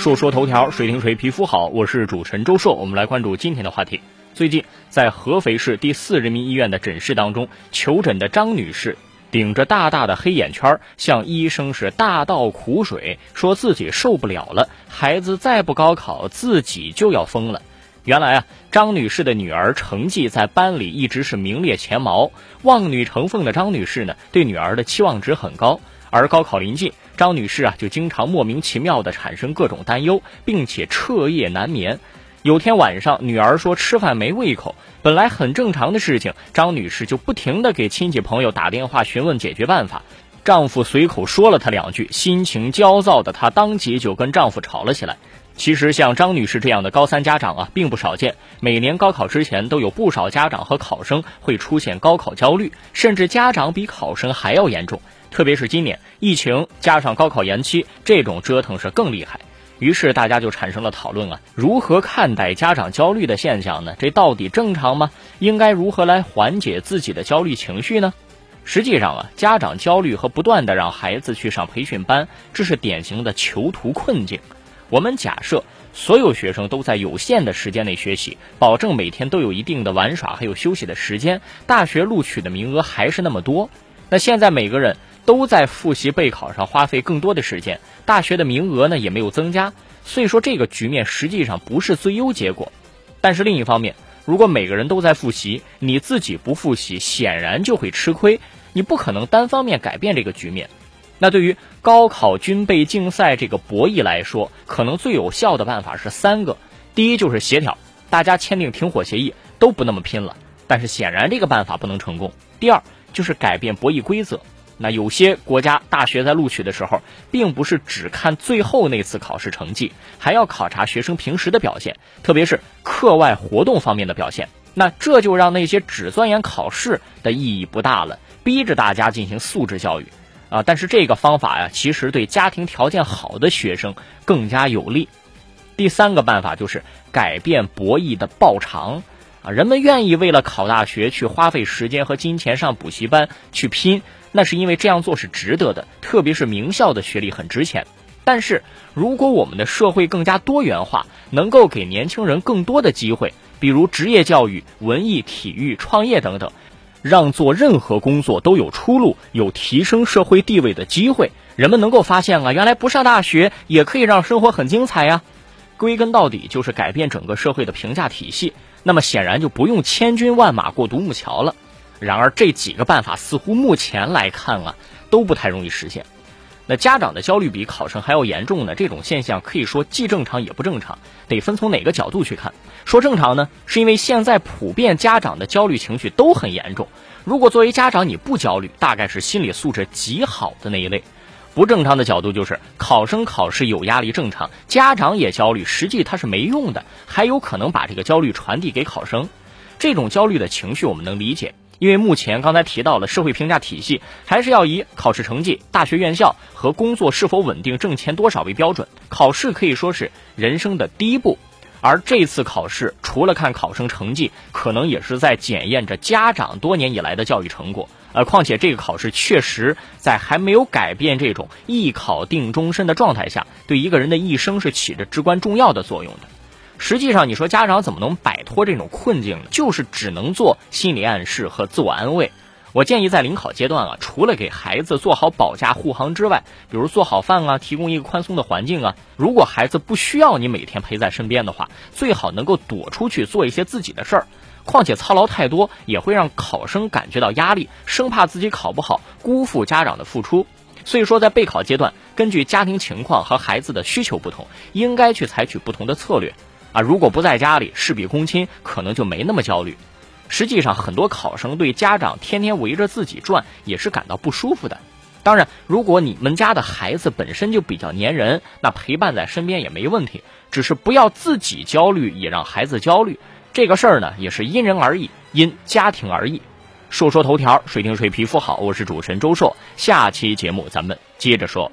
说说头条，谁听谁皮肤好。我是主持人周硕，我们来关注今天的话题。最近，在合肥市第四人民医院的诊室当中，求诊的张女士顶着大大的黑眼圈，向医生是大倒苦水，说自己受不了了，孩子再不高考，自己就要疯了。原来啊，张女士的女儿成绩在班里一直是名列前茅，望女成凤的张女士呢，对女儿的期望值很高。而高考临近，张女士啊就经常莫名其妙的产生各种担忧，并且彻夜难眠。有天晚上，女儿说吃饭没胃口，本来很正常的事情，张女士就不停的给亲戚朋友打电话询问解决办法。丈夫随口说了她两句，心情焦躁的她当即就跟丈夫吵了起来。其实像张女士这样的高三家长啊，并不少见。每年高考之前，都有不少家长和考生会出现高考焦虑，甚至家长比考生还要严重。特别是今年疫情加上高考延期，这种折腾是更厉害。于是大家就产生了讨论啊，如何看待家长焦虑的现象呢？这到底正常吗？应该如何来缓解自己的焦虑情绪呢？实际上啊，家长焦虑和不断的让孩子去上培训班，这是典型的囚徒困境。我们假设所有学生都在有限的时间内学习，保证每天都有一定的玩耍还有休息的时间，大学录取的名额还是那么多。那现在每个人都在复习备考上花费更多的时间，大学的名额呢也没有增加，所以说这个局面实际上不是最优结果。但是另一方面，如果每个人都在复习，你自己不复习，显然就会吃亏。你不可能单方面改变这个局面。那对于高考军备竞赛这个博弈来说，可能最有效的办法是三个：第一就是协调，大家签订停火协议，都不那么拼了。但是显然这个办法不能成功。第二。就是改变博弈规则。那有些国家大学在录取的时候，并不是只看最后那次考试成绩，还要考察学生平时的表现，特别是课外活动方面的表现。那这就让那些只钻研考试的意义不大了，逼着大家进行素质教育啊！但是这个方法呀，其实对家庭条件好的学生更加有利。第三个办法就是改变博弈的报偿。啊，人们愿意为了考大学去花费时间和金钱上补习班去拼，那是因为这样做是值得的，特别是名校的学历很值钱。但是，如果我们的社会更加多元化，能够给年轻人更多的机会，比如职业教育、文艺、体育、创业等等，让做任何工作都有出路，有提升社会地位的机会，人们能够发现啊，原来不上大学也可以让生活很精彩呀。归根到底，就是改变整个社会的评价体系。那么显然就不用千军万马过独木桥了。然而这几个办法似乎目前来看啊都不太容易实现。那家长的焦虑比考生还要严重呢？这种现象可以说既正常也不正常，得分从哪个角度去看。说正常呢，是因为现在普遍家长的焦虑情绪都很严重。如果作为家长你不焦虑，大概是心理素质极好的那一类。不正常的角度就是考生考试有压力正常，家长也焦虑，实际他是没用的，还有可能把这个焦虑传递给考生。这种焦虑的情绪我们能理解，因为目前刚才提到了社会评价体系还是要以考试成绩、大学院校和工作是否稳定、挣钱多少为标准，考试可以说是人生的第一步。而这次考试除了看考生成绩，可能也是在检验着家长多年以来的教育成果。呃，况且这个考试确实在还没有改变这种一考定终身的状态下，对一个人的一生是起着至关重要的作用的。实际上，你说家长怎么能摆脱这种困境呢？就是只能做心理暗示和自我安慰。我建议在临考阶段啊，除了给孩子做好保驾护航之外，比如做好饭啊，提供一个宽松的环境啊。如果孩子不需要你每天陪在身边的话，最好能够躲出去做一些自己的事儿。况且操劳太多也会让考生感觉到压力，生怕自己考不好，辜负家长的付出。所以说，在备考阶段，根据家庭情况和孩子的需求不同，应该去采取不同的策略。啊，如果不在家里，事必躬亲，可能就没那么焦虑。实际上，很多考生对家长天天围着自己转也是感到不舒服的。当然，如果你们家的孩子本身就比较粘人，那陪伴在身边也没问题。只是不要自己焦虑，也让孩子焦虑。这个事儿呢，也是因人而异，因家庭而异。说说头条，谁听谁皮肤好。我是主持人周硕，下期节目咱们接着说。